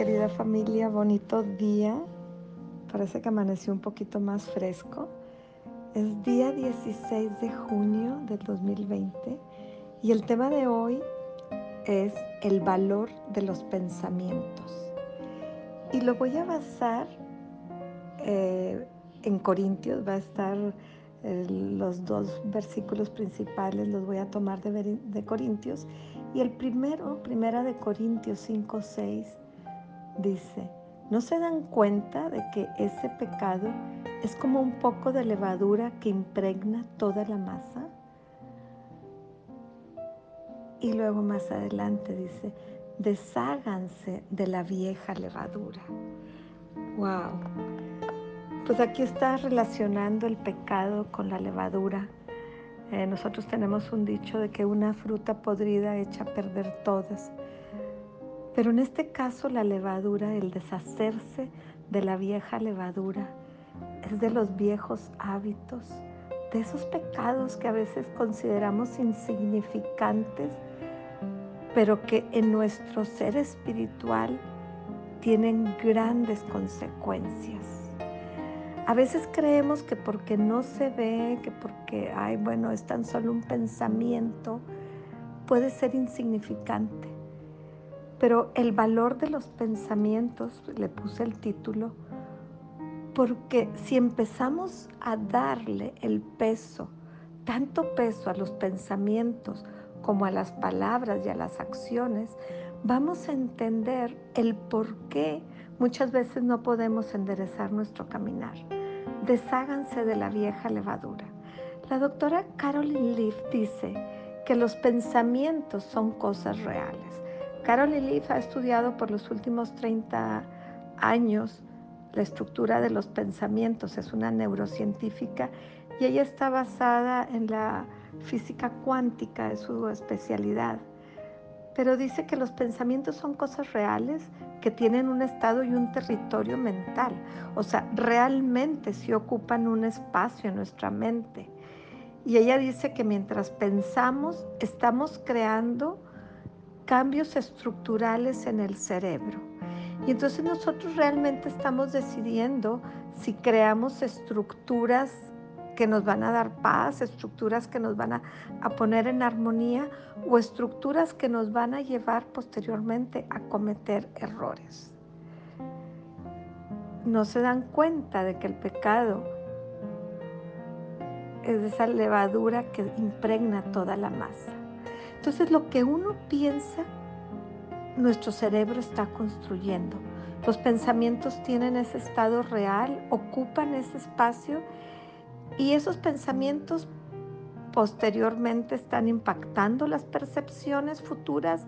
querida familia, bonito día. Parece que amaneció un poquito más fresco. Es día 16 de junio del 2020 y el tema de hoy es el valor de los pensamientos. Y lo voy a basar eh, en Corintios, va a estar los dos versículos principales, los voy a tomar de, de Corintios. Y el primero, primera de Corintios 5, 6, dice, ¿no se dan cuenta de que ese pecado es como un poco de levadura que impregna toda la masa? Y luego más adelante dice, desháganse de la vieja levadura. ¡Wow! Pues aquí está relacionando el pecado con la levadura. Eh, nosotros tenemos un dicho de que una fruta podrida echa a perder todas. Pero en este caso la levadura, el deshacerse de la vieja levadura, es de los viejos hábitos, de esos pecados que a veces consideramos insignificantes, pero que en nuestro ser espiritual tienen grandes consecuencias. A veces creemos que porque no se ve, que porque, ay, bueno, es tan solo un pensamiento, puede ser insignificante. Pero el valor de los pensamientos, le puse el título, porque si empezamos a darle el peso, tanto peso a los pensamientos como a las palabras y a las acciones, vamos a entender el por qué muchas veces no podemos enderezar nuestro caminar. Desháganse de la vieja levadura. La doctora Carolyn Leaf dice que los pensamientos son cosas reales. Carol Leaf ha estudiado por los últimos 30 años la estructura de los pensamientos, es una neurocientífica y ella está basada en la física cuántica, es su especialidad. Pero dice que los pensamientos son cosas reales que tienen un estado y un territorio mental. O sea, realmente se ocupan un espacio en nuestra mente. Y ella dice que mientras pensamos, estamos creando cambios estructurales en el cerebro. Y entonces nosotros realmente estamos decidiendo si creamos estructuras que nos van a dar paz, estructuras que nos van a, poner en armonía o estructuras que nos van a llevar posteriormente a cometer errores. No se dan cuenta de que el pecado es esa levadura que impregna toda la masa. Entonces lo que uno piensa, nuestro cerebro está construyendo. Los pensamientos tienen ese estado real, ocupan ese espacio y esos pensamientos posteriormente están impactando las percepciones futuras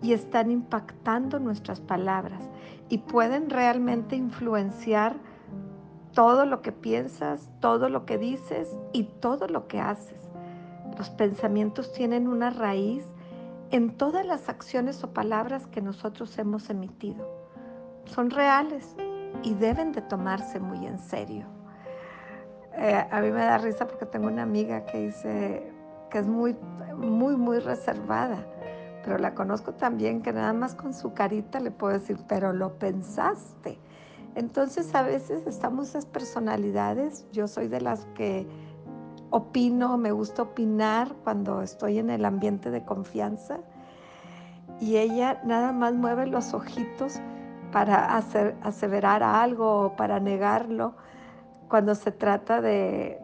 y están impactando nuestras palabras y pueden realmente influenciar todo lo que piensas, todo lo que dices y todo lo que haces. Los pensamientos tienen una raíz en todas las acciones o palabras que nosotros hemos emitido. Son reales y deben de tomarse muy en serio. Eh, a mí me da risa porque tengo una amiga que dice que es muy, muy, muy reservada, pero la conozco también que nada más con su carita le puedo decir, pero lo pensaste. Entonces a veces estamos esas personalidades, yo soy de las que opino, me gusta opinar cuando estoy en el ambiente de confianza y ella nada más mueve los ojitos para hacer, aseverar algo o para negarlo cuando se trata de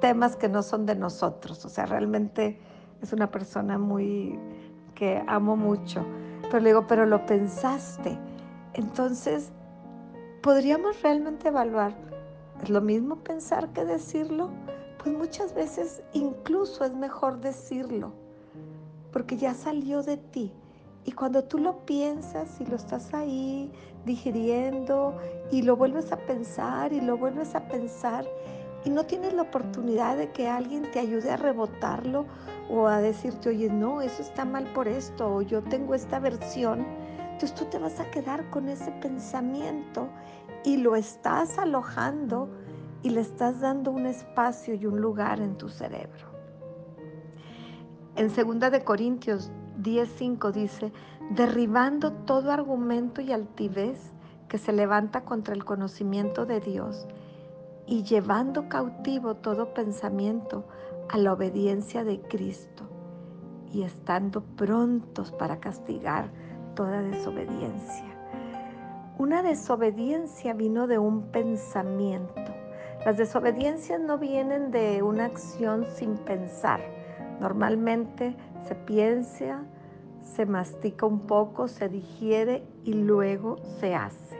temas que no son de nosotros. O sea, realmente es una persona muy que amo mucho. Pero le digo, pero lo pensaste. Entonces, podríamos realmente evaluar, ¿es lo mismo pensar que decirlo? Pues muchas veces incluso es mejor decirlo, porque ya salió de ti. Y cuando tú lo piensas y lo estás ahí digiriendo y lo vuelves a pensar y lo vuelves a pensar y no tienes la oportunidad de que alguien te ayude a rebotarlo o a decirte, oye, no, eso está mal por esto o yo tengo esta versión, entonces tú te vas a quedar con ese pensamiento y lo estás alojando y le estás dando un espacio y un lugar en tu cerebro. En 2 de Corintios 10.5 dice, derribando todo argumento y altivez que se levanta contra el conocimiento de Dios y llevando cautivo todo pensamiento a la obediencia de Cristo y estando prontos para castigar toda desobediencia. Una desobediencia vino de un pensamiento. Las desobediencias no vienen de una acción sin pensar. Normalmente se piensa, se mastica un poco, se digiere y luego se hace.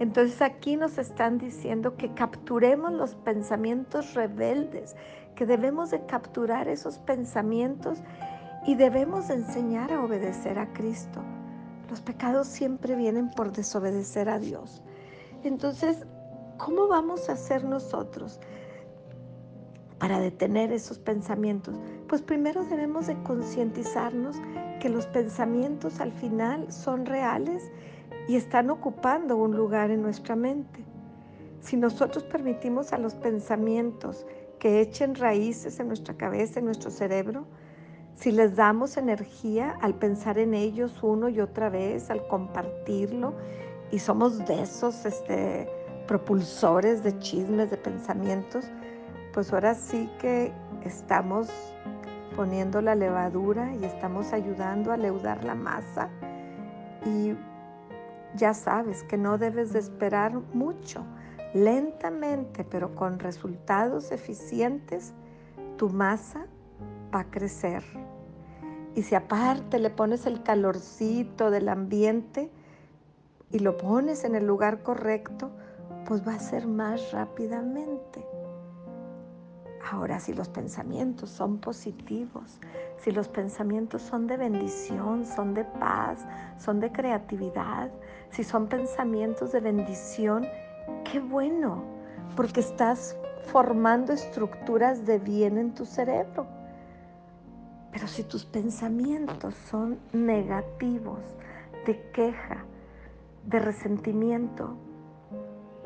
Entonces aquí nos están diciendo que capturemos los pensamientos rebeldes, que debemos de capturar esos pensamientos y debemos enseñar a obedecer a Cristo. Los pecados siempre vienen por desobedecer a Dios. Entonces, ¿cómo vamos a hacer nosotros para detener esos pensamientos? Pues primero debemos de concientizarnos que los pensamientos al final son reales y están ocupando un lugar en nuestra mente. Si nosotros permitimos a los pensamientos que echen raíces en nuestra cabeza, en nuestro cerebro, si les damos energía al pensar en ellos uno y otra vez, al compartirlo, y somos de esos este, propulsores de chismes, de pensamientos, pues ahora sí que estamos poniendo la levadura y estamos ayudando a leudar la masa. Y ya sabes que no debes de esperar mucho. Lentamente, pero con resultados eficientes, tu masa va a crecer. Y si aparte le pones el calorcito del ambiente y lo pones en el lugar correcto, pues va a ser más rápidamente. Ahora, si los pensamientos son positivos, si los pensamientos son de bendición, son de paz, son de creatividad, si son pensamientos de bendición, qué bueno, porque estás formando estructuras de bien en tu cerebro. Pero si tus pensamientos son negativos, de queja, de resentimiento,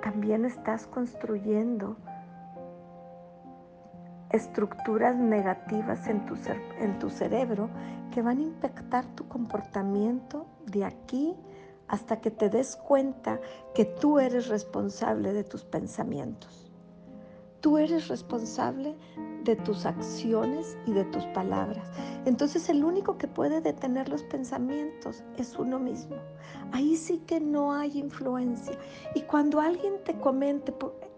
también estás construyendo estructuras negativas en tu, en tu cerebro que van a impactar tu comportamiento de aquí hasta que te des cuenta que tú eres responsable de tus pensamientos. Tú eres responsable de tus acciones y de tus palabras. Entonces el único que puede detener los pensamientos es uno mismo. Ahí sí que no hay influencia. Y cuando alguien te comente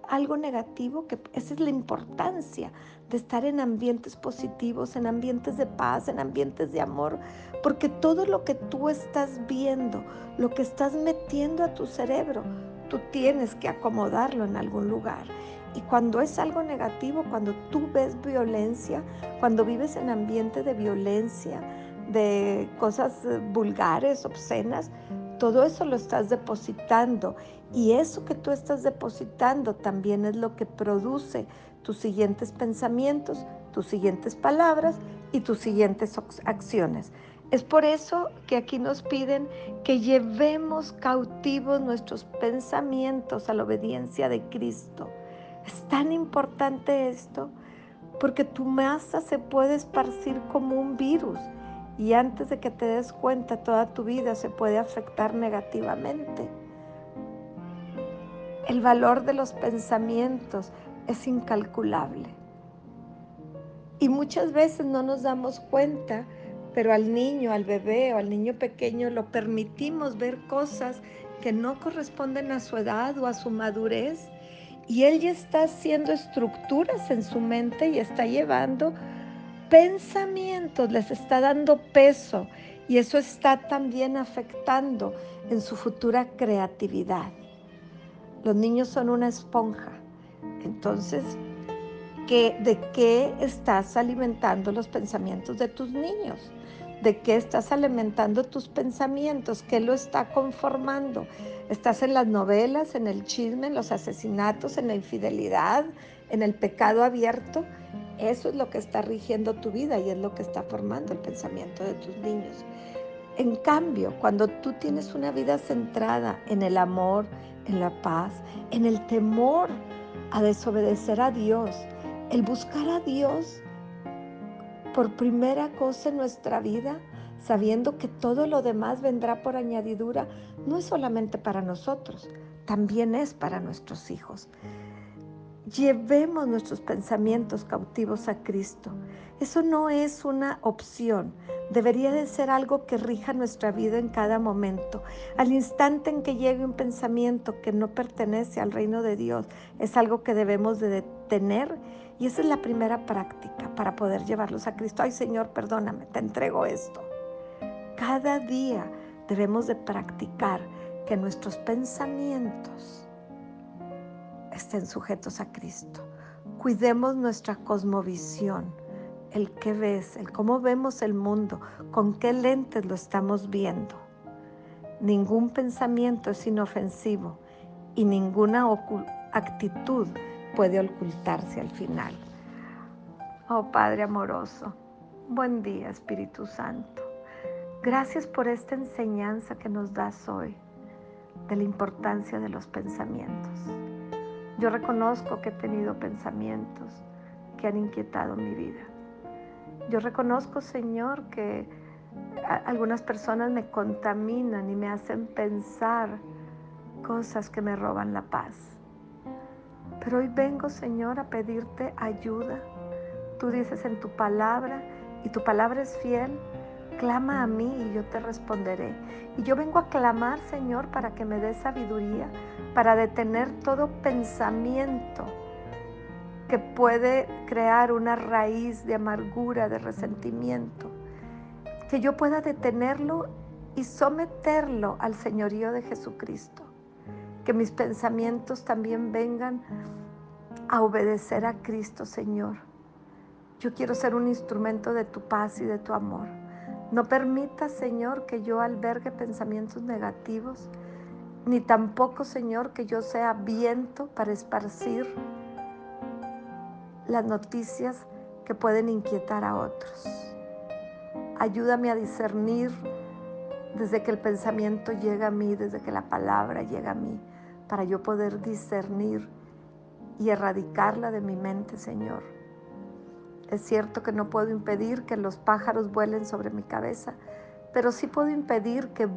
algo negativo, que esa es la importancia de estar en ambientes positivos, en ambientes de paz, en ambientes de amor, porque todo lo que tú estás viendo, lo que estás metiendo a tu cerebro, tú tienes que acomodarlo en algún lugar. Y cuando es algo negativo, cuando tú ves violencia, cuando vives en ambiente de violencia, de cosas eh, vulgares, obscenas, todo eso lo estás depositando. Y eso que tú estás depositando también es lo que produce tus siguientes pensamientos, tus siguientes palabras y tus siguientes acciones. Es por eso que aquí nos piden que llevemos cautivos nuestros pensamientos a la obediencia de Cristo. Es tan importante esto porque tu masa se puede esparcir como un virus y antes de que te des cuenta toda tu vida se puede afectar negativamente. El valor de los pensamientos es incalculable. Y muchas veces no nos damos cuenta, pero al niño, al bebé o al niño pequeño lo permitimos ver cosas que no corresponden a su edad o a su madurez y él ya está haciendo estructuras en su mente y está llevando pensamientos, les está dando peso y eso está también afectando en su futura creatividad. Los niños son una esponja. Entonces, ¿de qué estás alimentando los pensamientos de tus niños? ¿De qué estás alimentando tus pensamientos? ¿Qué lo está conformando? ¿Estás en las novelas, en el chisme, en los asesinatos, en la infidelidad, en el pecado abierto? Eso es lo que está rigiendo tu vida y es lo que está formando el pensamiento de tus niños. En cambio, cuando tú tienes una vida centrada en el amor, en la paz, en el temor a desobedecer a Dios, el buscar a Dios por primera cosa en nuestra vida sabiendo que todo lo demás vendrá por añadidura, no es solamente para nosotros, también es para nuestros hijos. Llevemos nuestros pensamientos cautivos a Cristo. Eso no es una opción, debería de ser algo que rija nuestra vida en cada momento. Al instante en que llegue un pensamiento que no pertenece al reino de Dios, es algo que debemos de detener y esa es la primera práctica para poder llevarlos a Cristo. Ay Señor, perdóname, te entrego esto. Cada día debemos de practicar que nuestros pensamientos estén sujetos a Cristo. Cuidemos nuestra cosmovisión, el qué ves, el cómo vemos el mundo, con qué lentes lo estamos viendo. Ningún pensamiento es inofensivo y ninguna actitud puede ocultarse al final. Oh Padre amoroso, buen día Espíritu Santo. Gracias por esta enseñanza que nos das hoy de la importancia de los pensamientos. Yo reconozco que he tenido pensamientos que han inquietado mi vida. Yo reconozco, Señor, que algunas personas me contaminan y me hacen pensar cosas que me roban la paz. Pero hoy vengo, Señor, a pedirte ayuda. Tú dices en tu palabra, y tu palabra es fiel, clama a mí y yo te responderé. Y yo vengo a clamar, Señor, para que me dé sabiduría, para detener todo pensamiento que puede crear una raíz de amargura, de resentimiento. Que yo pueda detenerlo y someterlo al señorío de Jesucristo que mis pensamientos también vengan a obedecer a Cristo, Señor. Yo quiero ser un instrumento de tu paz y de tu amor. No permita, Señor, que yo albergue pensamientos negativos, ni tampoco, Señor, que yo sea viento para esparcir las noticias que pueden inquietar a otros. Ayúdame a discernir desde que el pensamiento llega a mí, desde que la palabra llega a mí para yo poder discernir y erradicarla de mi mente, Señor. Es cierto que no puedo impedir que los pájaros vuelen sobre mi cabeza, pero sí puedo impedir que,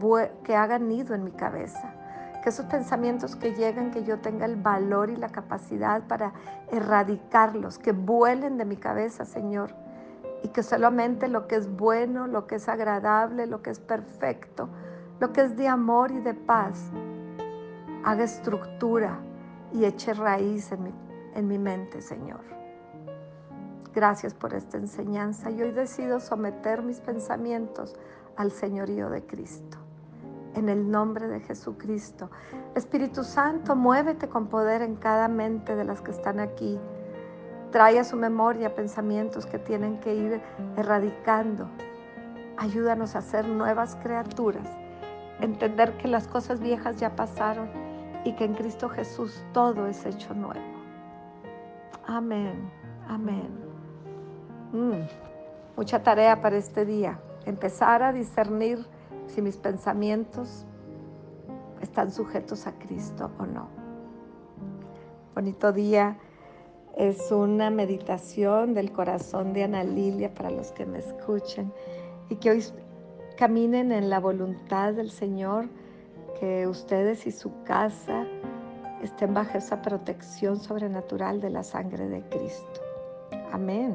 que hagan nido en mi cabeza. Que esos pensamientos que llegan, que yo tenga el valor y la capacidad para erradicarlos, que vuelen de mi cabeza, Señor. Y que solamente lo que es bueno, lo que es agradable, lo que es perfecto, lo que es de amor y de paz, haga estructura y eche raíz en mi, en mi mente, Señor. Gracias por esta enseñanza y hoy decido someter mis pensamientos al señorío de Cristo. En el nombre de Jesucristo. Espíritu Santo, muévete con poder en cada mente de las que están aquí. Trae a su memoria pensamientos que tienen que ir erradicando. Ayúdanos a ser nuevas criaturas. Entender que las cosas viejas ya pasaron y que en Cristo Jesús todo es hecho nuevo. Amén, amén. Mm, mucha tarea para este día. Empezar a discernir si mis pensamientos están sujetos a Cristo o no. Bonito día. Es una meditación del corazón de Ana Lilia para los que me escuchen y que hoy caminen en la voluntad del Señor que ustedes y su casa estén bajo esa protección sobrenatural de la sangre de Cristo. Amén.